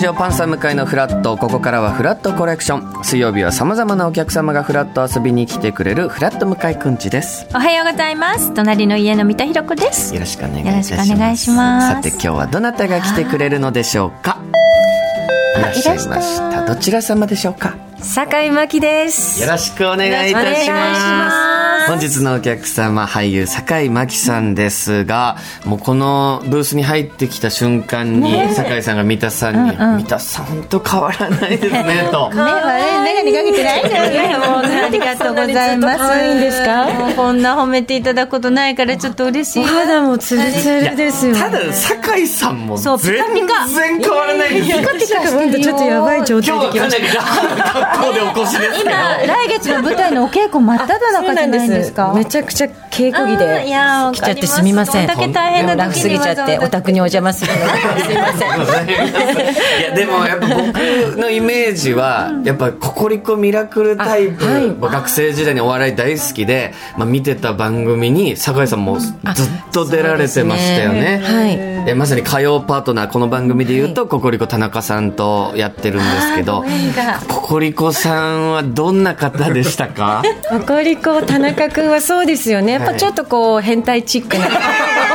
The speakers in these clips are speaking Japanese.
ジオパンサー向かいのフラットここからはフラットコレクション。水曜日はさまざまなお客様がフラット遊びに来てくれるフラット向かいくんちです。おはようございます。隣の家の三田寛子です。よろしくお願いいたします。よろしくお願いします。さて今日はどなたが来てくれるのでしょうか？いらっしゃいました。どちら様でしょうか？酒井真希です。よろしくお願いいたします本日のお客様俳優酒井真紀さんですがもうこのブースに入ってきた瞬間に酒井さんが三田さんに「三田さんと変わらないですね」と。目はね眼鏡かけてないんだよね。もうありがとうございます。可愛いんですか？もうこんな褒めていただくことないからちょっと嬉しい。お肌もツルツルですよ。ただ酒井さんもそう全然変わらないですよ。ピカピカしてるちょっとやばい状今日はかな態で来ましりラフな格好でお越しですけど。今来月の舞台のお稽古真っ只た中じゃないんですか？めちゃくちゃ稽古着あーいやーで来ちゃってすみません。だけ大変なラフすぎちゃってお宅にお邪魔するの。で すいません。いやでもやっぱ僕のイメージはやっぱココリコミラクルタイプ、学生時代にお笑い大好きで、まあ、見てた番組に酒井さんもずっと出られてましたよね。はい。えまさに火曜パートナーこの番組で言うと、ココリコ田中さんとやってるんですけどココリコさんはどんな方でしたか？ココリコ田中君はそうですよね。やっぱちょっとこう変態チックな。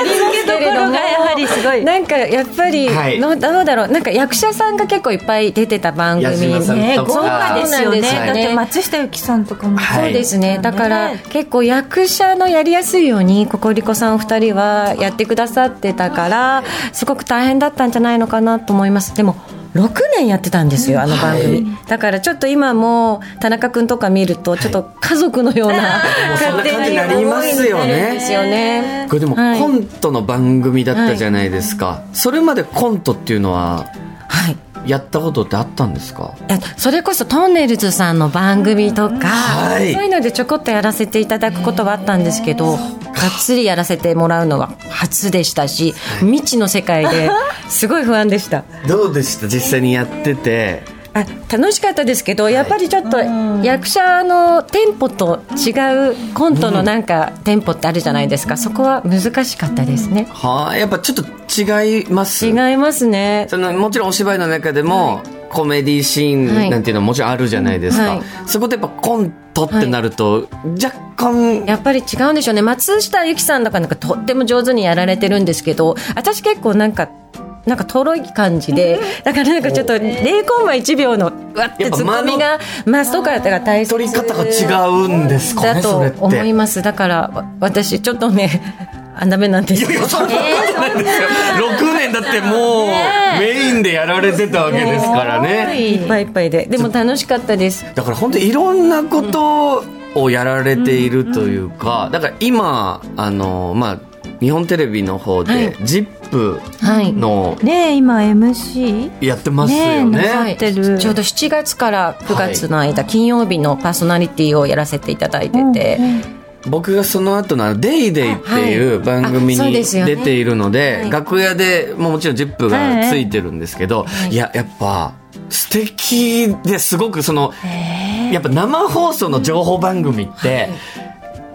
ありますけれどもがやはりすごい。なんかやっぱり、はい。のどうだろう。なんか役者さんが結構いっぱい出てた番組ね豪華ですよね。そうなんですよね。だって松下由紀さんとかもはいそうですね。だからね結構役者のやりやすいようにココリコさんお二人はやってくださってたからすごく大変だったんじゃないのかなと思います。でも6年やってたんですよあの番組、だからちょっと今も田中君とか見るとちょっと家族のようなもうそんな感じになりますよねですよね。これでもはい。コントの番組だったじゃないですか、それまでコントっていうのははいやったことってあったんですか？えそれこそトンネルズさんの番組とか、はい。そういうのでちょこっとやらせていただくことはあったんですけどがっつりやらせてもらうのは初でしたし未知の世界で すごい不安でした。どうでした？実際にやっててあ楽しかったですけどやっぱりちょっと役者のテンポと違うコントのなんかテンポってあるじゃないですか。そこは難しかったですね。はあやっぱちょっと違います。違いますね。そのもちろんお芝居の中でも、コメディシーンなんていうのはもちろんあるじゃないですか、はい。そこでやっぱコントってなると、若干やっぱり違うんでしょうね。松下由紀さんとかなんかとっても上手にやられてるんですけど私結構なんかなんかとろい感じでだからなんかちょっと0コンマ1秒のうわってツッコミが増すとかが大切取り方が違うんですかねだと思いますだから私ちょっとねあダメなんですいやいやそんなことないですよ、6年だってもうメインでやられてたわけですからねいっぱいいっぱいででも楽しかったですだから本当にいろんなことをやられているというか、だから今あのまあ日本テレビの方ではい「ZIP!」はい。のねえ今 MC やってますよね。ちょうど7月から9月の間、金曜日のパーソナリティをやらせていただいてて、僕がその後の「デイデイっていう番組に出ているので、はい。楽屋でもうもちろん「ZIP!」がついてるんですけど、い。ややっぱ素敵ですごくそのやっぱ生放送の情報番組って、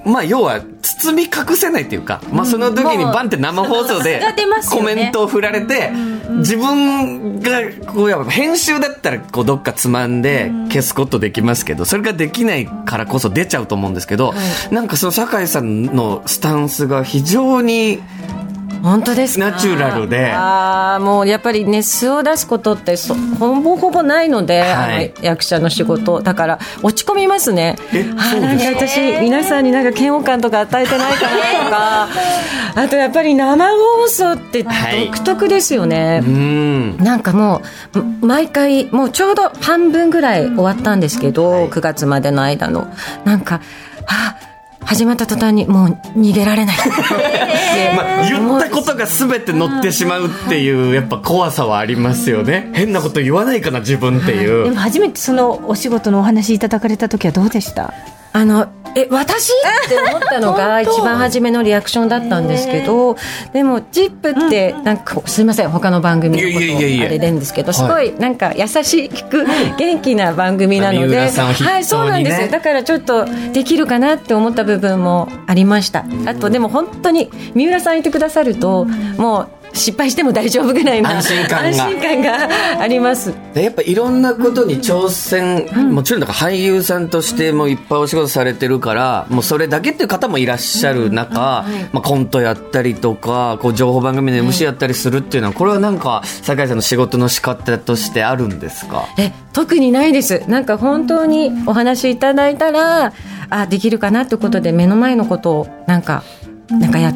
まあ要は包み隠せないっていうか、まあその時にバンって生放送でコメントを振られて、自分がこうや編集だったらこうどっかつまんで消すことできますけど、それができないからこそ出ちゃうと思うんですけど、なんかその酒井さんのスタンスが非常に本当ですか？ナチュラルで。ああもうやっぱりね素を出すことってそほぼほぼないので、はい。役者の仕事。だから落ち込みますね。えあなんか私皆さんになんか嫌悪感とか与えてないかなとか。あとやっぱり生放送ってはい。独特ですよね、うん。なんかもう毎回もうちょうど半分ぐらい終わったんですけど、9月までの間の。なんかあ始まった途端にもう逃げられない。まあ、言ったことが全て乗ってしまうっていうやっぱ怖さはありますよね。変なこと言わないかな自分っていでうも初めてそのお仕事のお話いただかれた時はどうでした？あのえ私？って思ったのが 一番初めのリアクションだったんですけどでも「ZIP!」ってなんかすいません。他の番組のことあれでんですけどはいすごいなんか優しく元気な番組なの三で、はいそうなんですよ。だからちょっとできるかなって思った部分もありました。あとでも本当に三浦さんいてくださるともう失敗しても大丈夫ぐらいの安心感が。安心感があります。でやっぱいろんなことに挑戦、もちろんだから俳優さんとしてもいっぱいお仕事されてるからもうそれだけっていう方もいらっしゃる中、まあ、コントやったりとかこう情報番組の MC やったりするっていうのはこれはなんか酒井さんの仕事の仕方としてあるんですか？え特にないです。なんか本当にお話いただいたらあできるかなってことで目の前のことをなんかなんかや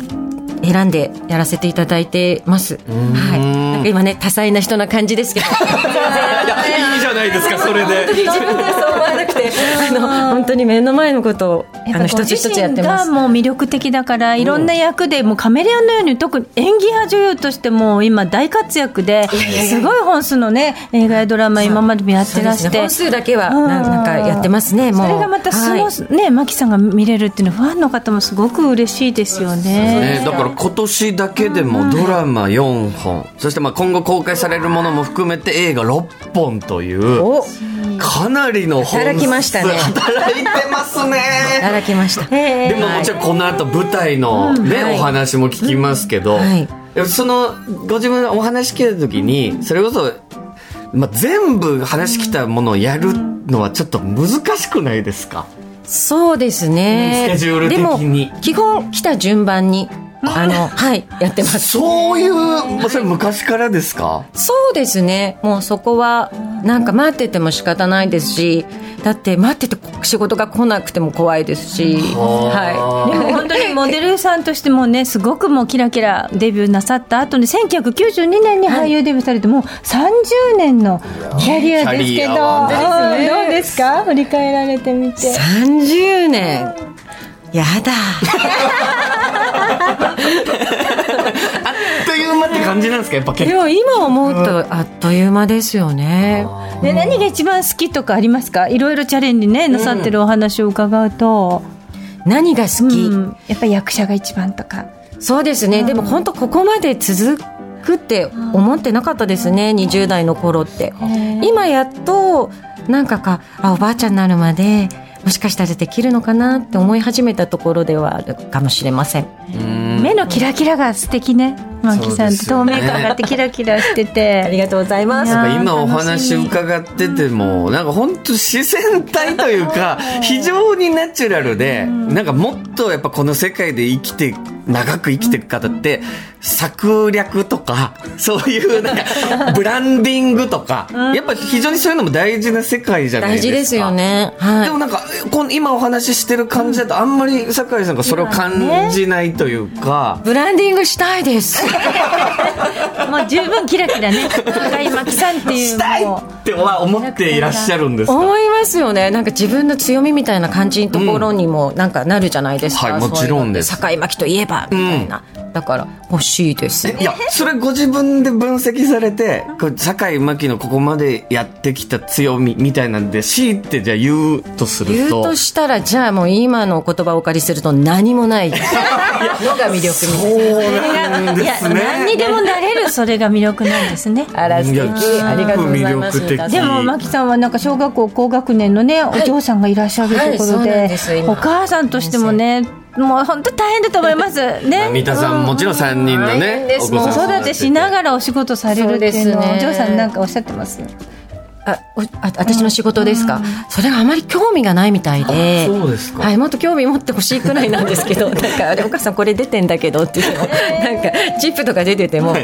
選んでやらせていただいてます。はい。なんか今ね多彩な人な感じですけど。ないですか それで。自分でそう思わなくて、あの本当に目の前のことをあの一つ一つやってます。がもう魅力的だからいろんな役でもうカメレオンのように特に演技派女優としても今大活躍ですごい本数のね映画やドラマ今までもやってらして。本数だけはななんかやってますね。もう。それがまたすごはねマキさんが見れるっていうのはファンの方もすごく嬉しいですよね。ね、だから今年だけでもドラマ4本、そしてまあ今後公開されるものも含めて映画6本というおかなりの本数働きましたね。働いてますね。いただきました。でももちろんこの後舞台のね、はい。お話も聞きますけど、はい。そのご自分がお話聞いた時にそれこそ、まあ、全部話来たものをやるのはちょっと難しくないですか？そうですね。スケジュール的に。でも基本来た順番にあの はいやってます。そういう、まあ、それ昔からですか？そうですね。もうそこは、なんか待ってても仕方ないですし、だって待ってて仕事が来なくても怖いですし、はでも本当にモデルさんとしてもねすごくもうキラキラデビューなさった後に1992年に俳優デビューされてもう30年のキャリアですけど、どうですか？振り返られてみてい。30年。やだ。あっという間って感じなんですか？やっぱ結でも今思うとあっという間ですよね。で何が一番好きとかありますか？いろいろチャレンジねなさってるお話を伺うと、何が好き、うん。やっぱり役者が一番とか。そうですね。でも本当ここまで続くって思ってなかったですね。20代の頃って。今やっと、なんかか、あ、おばあちゃんになるまで、もしかしたらできるのかなって思い始めたところではあるかもしれません。目のキラキラが素敵ねマキさん、ね明感があってキラキラしててありがとうございます。なんか今お話み伺ってても、なんか本当自然体というか、非常にナチュラルで、なんかもっとやっぱこの世界で生きて、長く生きていく方って、策略とか、そういうなんか、ブランディングとか、やっぱ非常にそういうのも大事な世界じゃないですか。大事ですよ。ね。はい。でもなんか、この今お話ししてる感じだと、あんまり酒井さんがそれを感じないというか、ブランディングしたいです。もう十分キラキラね高井真紀さんっていうしたいもっては思っていらっしゃるんですか？思いますよね。なんか自分の強みみたいな感じのところにもなんかなるじゃないですか。はいもちろんですそういうのって境巻といえば、みたいな。だから欲しいです。いや、それご自分で分析されて、こう酒井真紀のここまでやってきた強みみたいなんで、強いてじゃあ言うとすると。言うとしたら、じゃあもう今のお言葉をお借りすると何もない のが魅力みたいな。そうなんいやですね。何にでもなれるそれが魅力なんですねあら素敵いやありがとうございますでも真紀さんはなんか小学校高学年のね、お嬢さんがいらっしゃるところはいそうなんで,、です今お母さんとしてもねもう本当大変だと思います。ね。三田さんもちろん3人の大ね変、でおす。子子さん育てしながらお仕事されるっていうのはお嬢さんなんかおっしゃってます。あ私の仕事ですか、それはあまり興味がないみたいで。そうですか。はい、もっと興味持ってほしいくらいなんですけど。なんかあれお母さんこれ出てんだけどっていうの。なんかチップとか出てても、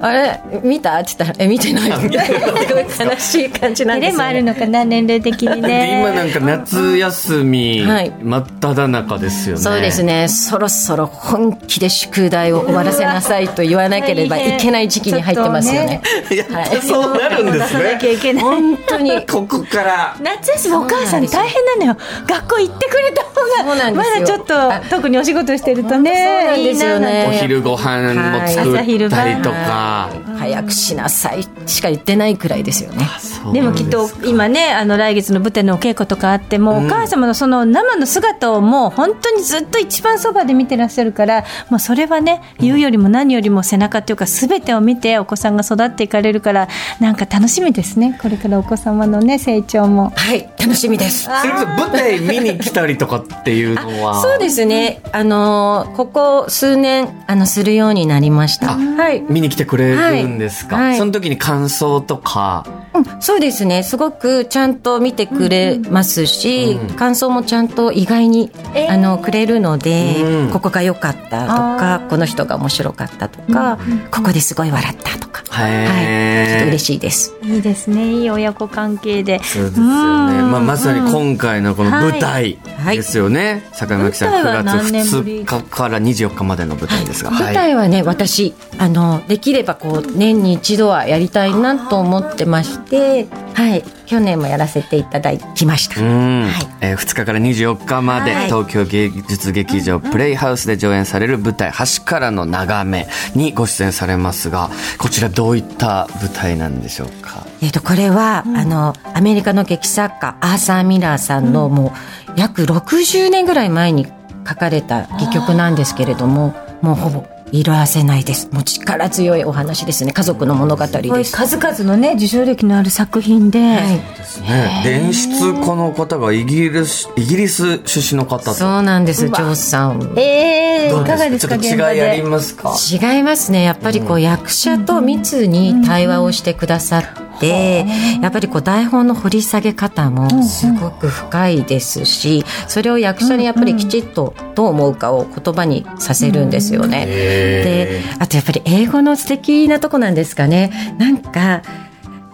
あれ？見た？って言ったらえ見てないみたいなすごい悲しい感じなんですよ、ね、もあるのかな年齢的にでね今なんか夏休みはい。真っ只中ですよね。そうですね。そろそろ本気で宿題を終わらせなさいと言わなければ いけない時期に入ってますよね。やっぱそうなるんですね。本当に。ここから。夏休みお母さん大変なのよ。学校行ってくれたそう方なんですよ。がまだちょっと特にお仕事してるとね。そうなお昼ご飯も作ったりとか。あ早くしなさいしか言ってないくらいですよね。でもきっと今ねあの来月の舞台のお稽古とかあっても、お母様のその生の姿をもう本当にずっと一番そばで見てらっしゃるからもうそれはね言うよりも何よりも背中っていうか全てを見てお子さんが育っていかれるからなんか楽しみですねこれからお子様のね成長も。はい楽しみです。それこそ舞台見に来たりとかっていうのは？そうですね。あのここ数年あのするようになりました。はい。見に来てくれるんですか、はいはい。その時に感想とかうんそうですね。すごくちゃんと見てくれますし、感想もちゃんと意外に、えー。あのくれるので、うん。ここが良かったとか、この人が面白かったとか、ここですごい笑ったとか、はい、ちょっと嬉しいです。いいですね。いい親子関係で。そうですよね、うん。まあ、まさに今回のこの舞台はい。ですよね、坂井真紀さん舞台は9何年ぶ月り2日から24日までの舞台ですが、舞台はね、私あのできればこう年に一度はやりたいなと思ってまして、はい、去年もやらせていただきました。うん、はい。えー2日から24日まで、はい。東京芸術劇場プレイハウスで上演される舞台「橋からの眺め」にご出演されますがこちらどういった舞台なんでしょうか？えっとこれは、あのアメリカの劇作家アーサー・ミラーさんのもう約60年ぐらい前に書かれた戯曲なんですけれどももうほぼ色あせないです。もう力強いお話ですね。家族の物語です。数々のね受賞歴のある作品で、はい。ですね。伝出この方がイギリスイギリス出身の方と。そうなんです、ジョーさん。えー、どういかがですか？ちょっと現場違いありで。ますか？違いますね。やっぱりこう役者と密に対話をしてくださって、やっぱりこう台本の掘り下げ方もすごく深いですしそれを役者にやっぱりきちっとどう思うかを言葉にさせるんですよね。であとやっぱり英語の素敵なとこなんですかね。なんか、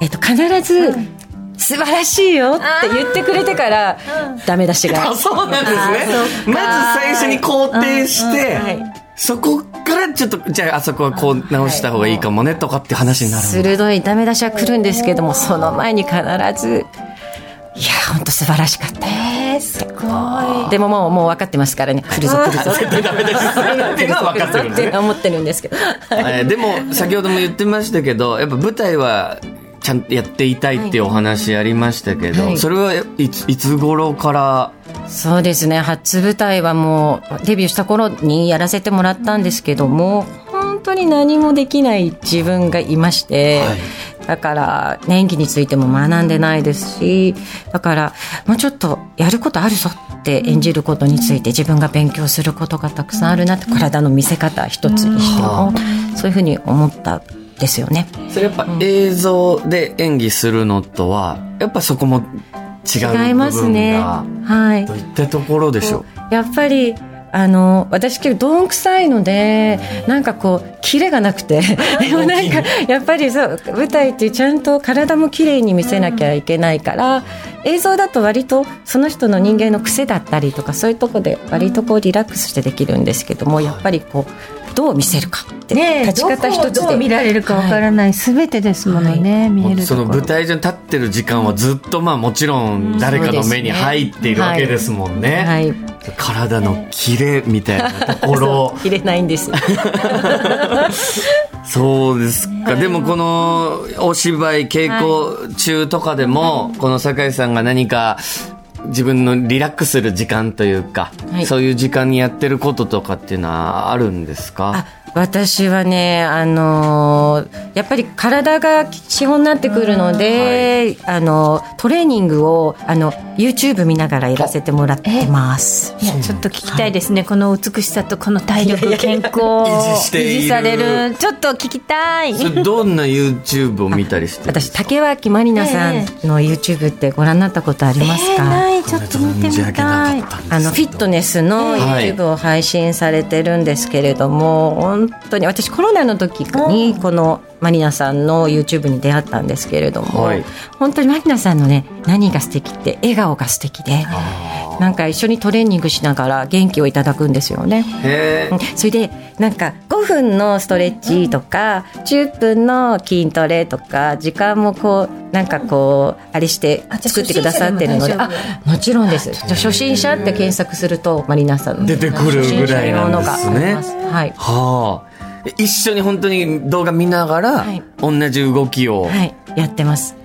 えっと、必ず、素晴らしいよって言ってくれてから、ダメ出しが。あ。そうなんですね。まず最初に肯定して、はいそこからちょっとじゃああそこはこう直した方がいいかもねとかって話になるんだ。鋭い。ダメ出しは来るんですけどもその前に必ず。いや本当素晴らしかったえー、すごい。でももうもう分かってますからね。来るぞ来るぞ。ダメ出し。するっていうのは分かってるんですねって思ってるんですけど。えーでも先ほども言ってましたけどやっぱ舞台はちゃんとやっていたいっていうお話ありましたけど、はい。それはいついつ頃から？そうですね。初舞台はもうデビューした頃にやらせてもらったんですけども本当に何もできない自分がいまして、はい。だからね演技についても学んでないですしだからもうちょっとやることあるぞって演じることについて自分が勉強することがたくさんあるなって体の見せ方一つにしてもそういうふうに思ったんですよね。それやっぱ映像で演技するのとはやっぱそこも違う違いますね。はいど。ういったところでしょうやっぱりあの私結構どんくさいのでなんかこうキレがなくて でもなんかやっぱりそう舞台ってちゃんと体も綺麗に見せなきゃいけないから映像だと割とその人の人間の癖だったりとかそういうとこで割とこうリラックスしてできるんですけどもやっぱりこうどう見せるかってねえ立ち方一つどこをどう見られるかわからないすべてですものね、見えるところ。その舞台上に立ってる時間はずっとまあもちろん誰かの目に入っているわけですもんね。はい。体のキレみたいなところ。切れないんです。そうですか。でもこのお芝居稽古中とかでも、この酒井さんが何か自分のリラックスする時間というか、はい。そういう時間にやってることとかっていうのはあるんですか？あ私はね、あのーやっぱり体が資本になってくるので、あのトレーニングをあの YouTube 見ながらやらせてもらってます。いやちょっと聞きたいですね、この美しさとこの体力健康を維持される。ちょっと聞きたい。どんな YouTube を見たりしてるんです私か竹脇まりなさんの YouTube ってご覧になったことありますか、ない。ちょっと見てみたい。あのフィットネスのはい。YouTube を配信されてるんですけれども、本当に私コロナの時にこのマリナさんの YouTube に出会ったんですけれども、はい。本当にマリナさんのね何が素敵って笑顔が素敵でなんか一緒にトレーニングしながら元気をいただくんですよね。それでなんか5分のストレッチとか10分の筋トレとか時間もこうなんかこうあれして作ってくださってるのであももちろんです。じゃあ初心者って検索するとマリナさんの出てくるぐらいなんですね。はい。はあ。一緒に本当に動画見ながら、はい。同じ動きを、はい、やってます。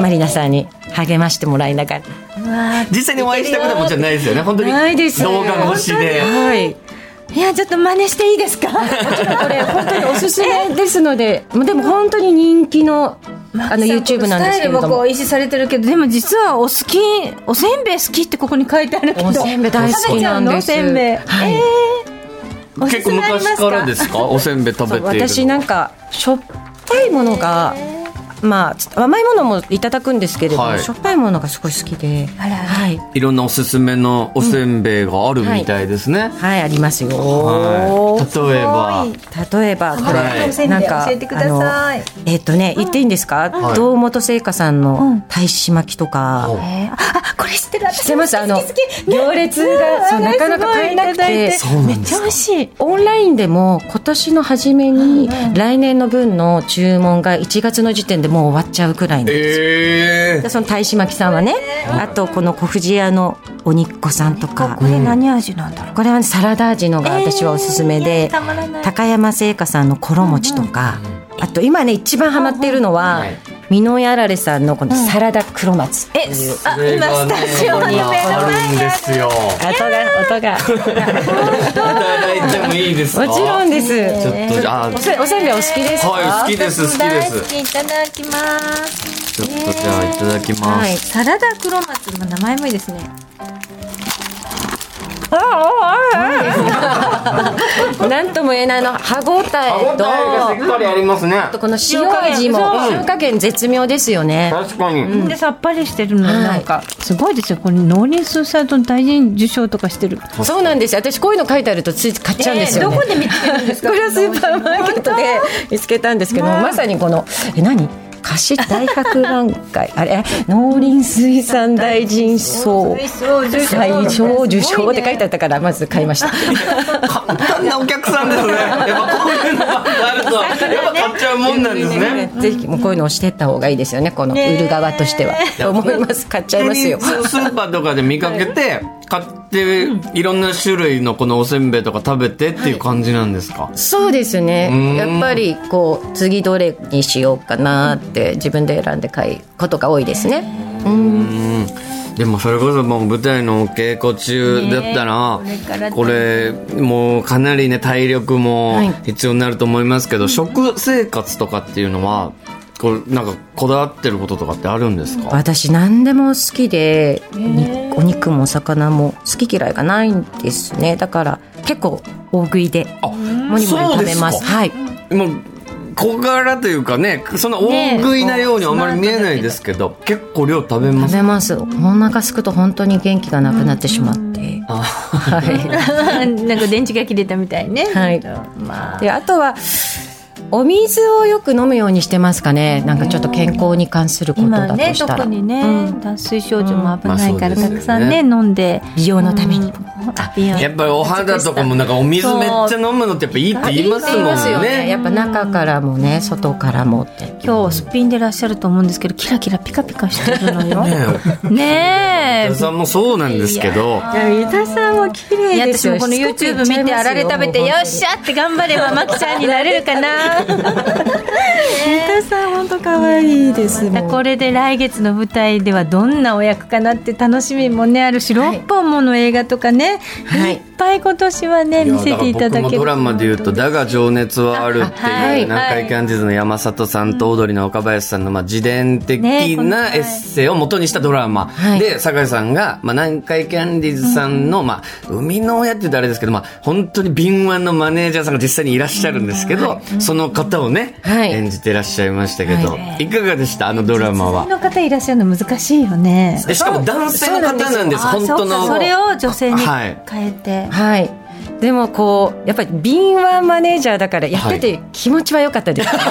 マリナさんに励ましてもらいながら。実際にお会いしたことはもちろんないですよね。本当にないです動画越しで。はい。いやちょっと真似していいですか？これ本当におすすめですので、でも本当に人気のあの YouTube なんですけれども。スタイルもこう維持されてるけどでも実はお好きおせんべい好きってここに書いてあるけどおせんべい大好きなんです。おせんべい、はいえーおす結構昔からですか？おせんべい食べているの私なんかしょっぱいものが、まあ甘いものもいただくんですけれども、はい。しょっぱいものがすごい好きで、はい、いろんなおすすめのおせんべいがあるみたいですね。はいありますよ。はい。例えば、例えばこれ、はいおせんべい教えてください。あのえっ、とね言っていいんですか、はい堂本製菓さんの大使巻きとか、うんあこれ知ってる。私知ってます？あの行列がそうなかなか買えなくて。めっちゃ美味しい。オンラインでも今年の初めに来年の分の注文が1月の時点でもう終わっちゃうくらいなんですよ。その大使巻きさんはね、あとこの小藤屋のお肉子さんとか。これ何味なんだろう？これは、ね、サラダ味のが私はおすすめで、高山製菓さんの衣餅とか、あと今ね一番ハマっているのは、はい美濃やられさんのこのサラダ黒松。う、えあ今スタジオの目の前あるんにあですよ。音が音が。いただいてもいいですか？もちろんです。ちょっとじゃあ、おせおせんべいお好きですか、はい、好きです、好き。で大好す。きいただきます。ちょっとじゃあ、いただきまはい。す。サラダ黒松の名前もいいですね なんとも言えないあの歯ごた歯応えとえがしっかりありますね。あとこの塩味も塩加減絶妙ですよね。確かに。でさっぱりしてるの。はい。なんかすごいですよ。これ農林水産と大臣受賞とかしてる。そうなんですよ。私こういうの書いてあるとつい買っちゃうんですよ、ね。どこで見つけるんですか？これはスーパーマーケットで見つけたんですけどまさにこのえ何？菓子大博覧会あれ？農林水産大臣賞。最上受賞って書いてあったからまず買いました。簡単なお客さんですね。やっぱこういうのがあると、やっぱ買っちゃうもんなんですね。ぜひもうこういうのをしてった方がいいですよねこの売る側としては、と思います。買っちゃいますよ。スーパーとかで見かけて、買って、いろんな種類のこのおせんべいとか食べてっていう感じなんですか？そうですん。ねやっぱりこう次どれにしようかなって自分で選んで買うことが多いですね。うん。でもそれこそもう舞台のお稽古中だったら、ねこれもうかなりね体力もはい。必要になると思いますけど、食生活とかっていうのはこれなんかこだわってることとかってあるんですか、私何でも好きで、にお肉もお魚も好き嫌いがないんですね。だから結構大食いであもりもり食べます。はい。もう小柄というかねそんな大食いなようにあまり見えないですけど、結構量食べます？食べます。お腹すくと本当に元気がなくなってしまって、はい。なんか電池が切れたみたいね。はい。まあ。であとはお水をよく飲むようにしてますかね？なんかちょっと健康に関することだ今ねとしたら、特にね、脱水症状も危ないから、たくさんね飲んで。美容のために、あ美容やっぱりお肌とかもなんかお水めっちゃ飲むのってやっぱいいって言いますもんね。ね。やっぱ中からもね外からもって。今日すっぴんでいらっしゃると思うんですけどキラキラピカピカしてるのよ。ねねえ。えさんもそうなんですけど。三田さんも綺いや麗ですよ。私もこの YouTube 見てあられ食べてよっしゃって頑張ればまきちゃんになれるかな三田さん本当可愛いですもん。これで来月の舞台ではどんなお役かなって楽しみもねあるしはい6本もの映画とかね、はい。い、っぱい今年はね見せていただけるから僕もドラマで言うと「だが情熱はある」ってはいいう南海キャンディーズの山里さんとオードリーの岡林さんのまあ自伝的なエッセイを元にしたドラマ。はい。で酒井さんがまあ南海キャンディーズさんのまあ生みの親って言うとあれですけどまあ本当に敏腕のマネージャーさんが実際にいらっしゃるんですけどその方をねはい。演じてらっしゃいましたけどはい。かがでした？あのドラマは。女性の方いらっしゃるの難しいよね。でしかも男性の方なんですあ本当の。それを女性にはい。変えて、はい。でもこうやっぱり敏腕マネージャーだからやってて気持ちは良かったです、そういう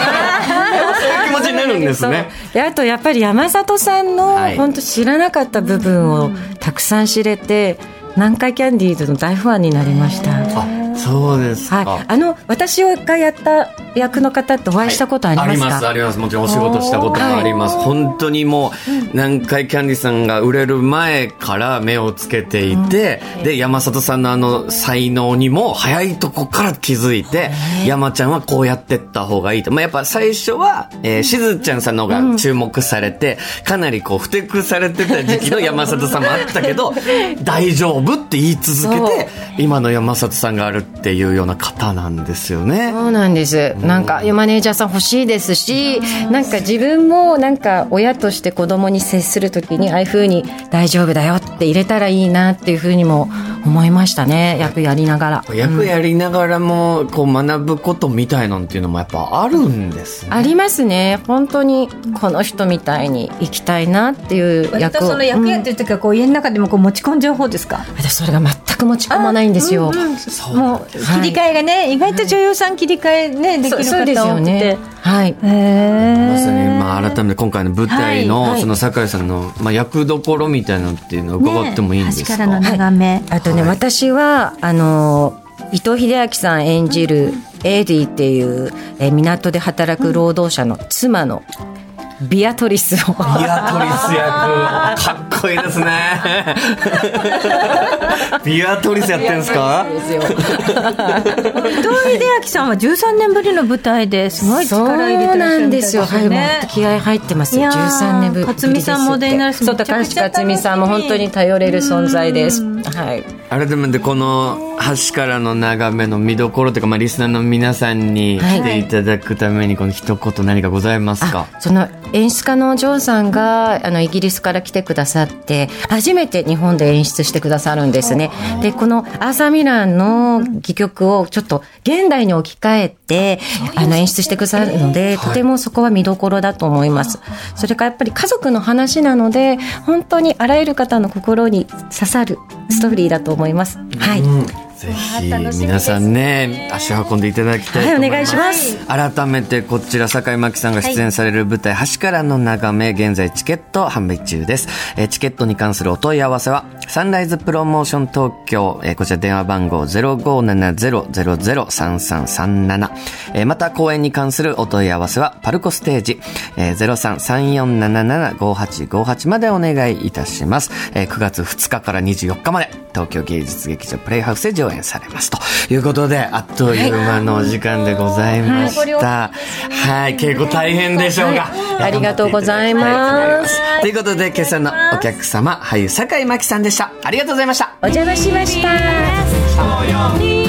気持ちになるんですね。であとやっぱり山里さんのはい。本当知らなかった部分をたくさん知れて南海キャンディーズの大ファンになりました。あそうですか、はい、あの私がやった役の方とお会いしたことありますか、はい、ありますあります。もちろんお仕事したこともあります。本当にもう南海キャンディさんが売れる前から目をつけていて、うん、で山里さんのあの才能にも早いとこから気づいて山ちゃんはこうやってった方がいいと、まあ、やっぱ最初は、えー、しずちゃんさんの方が注目されて、うん、かなりこうふてくされてた時期の 山里さんもあったけど 大丈夫って言い続けて今の山里さんがあるっていうような方なんですよね。そうなんです。なんかマネージャーさん欲しいですし、なんか自分もなんか親として子供に接するときにああいうふうに大丈夫だよって入れたらいいなっていうふうにも思いましたね。役やりながら。役やりながらもこう学ぶことみたいなんていうのもやっぱあるんですね。ありますね。本当にこの人みたいに生きたいなっていう役を。その役やってる時はこう家の中でもこう持ち込んじゃう方ですか？私それが全く持ち込まないんですよ。うんうん、もう切り替えがね、はい、意外と女優さん切り替えね、できる方多くて。そうですよね。はい。まさに、まあ、改めて今回の舞台の、はい、その酒井さんの、まあ、役どころみたいなのっていうのを伺ってもいいんですか、ね、からの眺め。はい、あとね、はい、私は、あの、伊藤英明さん演じるエディっていう、え港で働く労働者の妻のビアトリスを。ビアトリス役、かっこいいですね。ビアトリスやってるんですか伊藤英明さんは13年ぶりの舞台ですごい力入れてらっしゃるんですよ。はい、もう気合入ってますよ。13年ぶり勝美さんも出になるし、そう、高橋克美さんも本当に頼れる存在です。はい。改めてこの橋からの眺めの見どころというか、まあ、リスナーの皆さんに来ていただくために、この一言何かございますか、その演出家のジョーさんがあのイギリスから来てくださって初めて日本で演出してくださるんですね。でこのアーサー・ミランの戯曲をちょっと現代に置き換えてあの演出してくださるので、とてもそこは見どころだと思います。それからやっぱり家族の話なので本当にあらゆる方の心に刺さるストーリーだと思います。はい、うんぜひ皆さんね足を運んでいただきたいと思います,、はい、ます。改めてこちら坂井真紀さんが出演される舞台、橋からの眺め現在チケット販売中です、えチケットに関するお問い合わせはサンライズプロモーション東京、えこちら電話番号0570-003337、えまた公演に関するお問い合わせはパルコステージ、え0334775858までお願いいたします、え9月2日から24日まで東京芸術劇場プレイハウスで上演されますと。いうことであっという間のお時間でございました。はい、稽古大変でしょうが、ありがとうございます。ということで今朝のお客様俳優坂井真紀さんでした。ありがとうございました。お邪魔しました。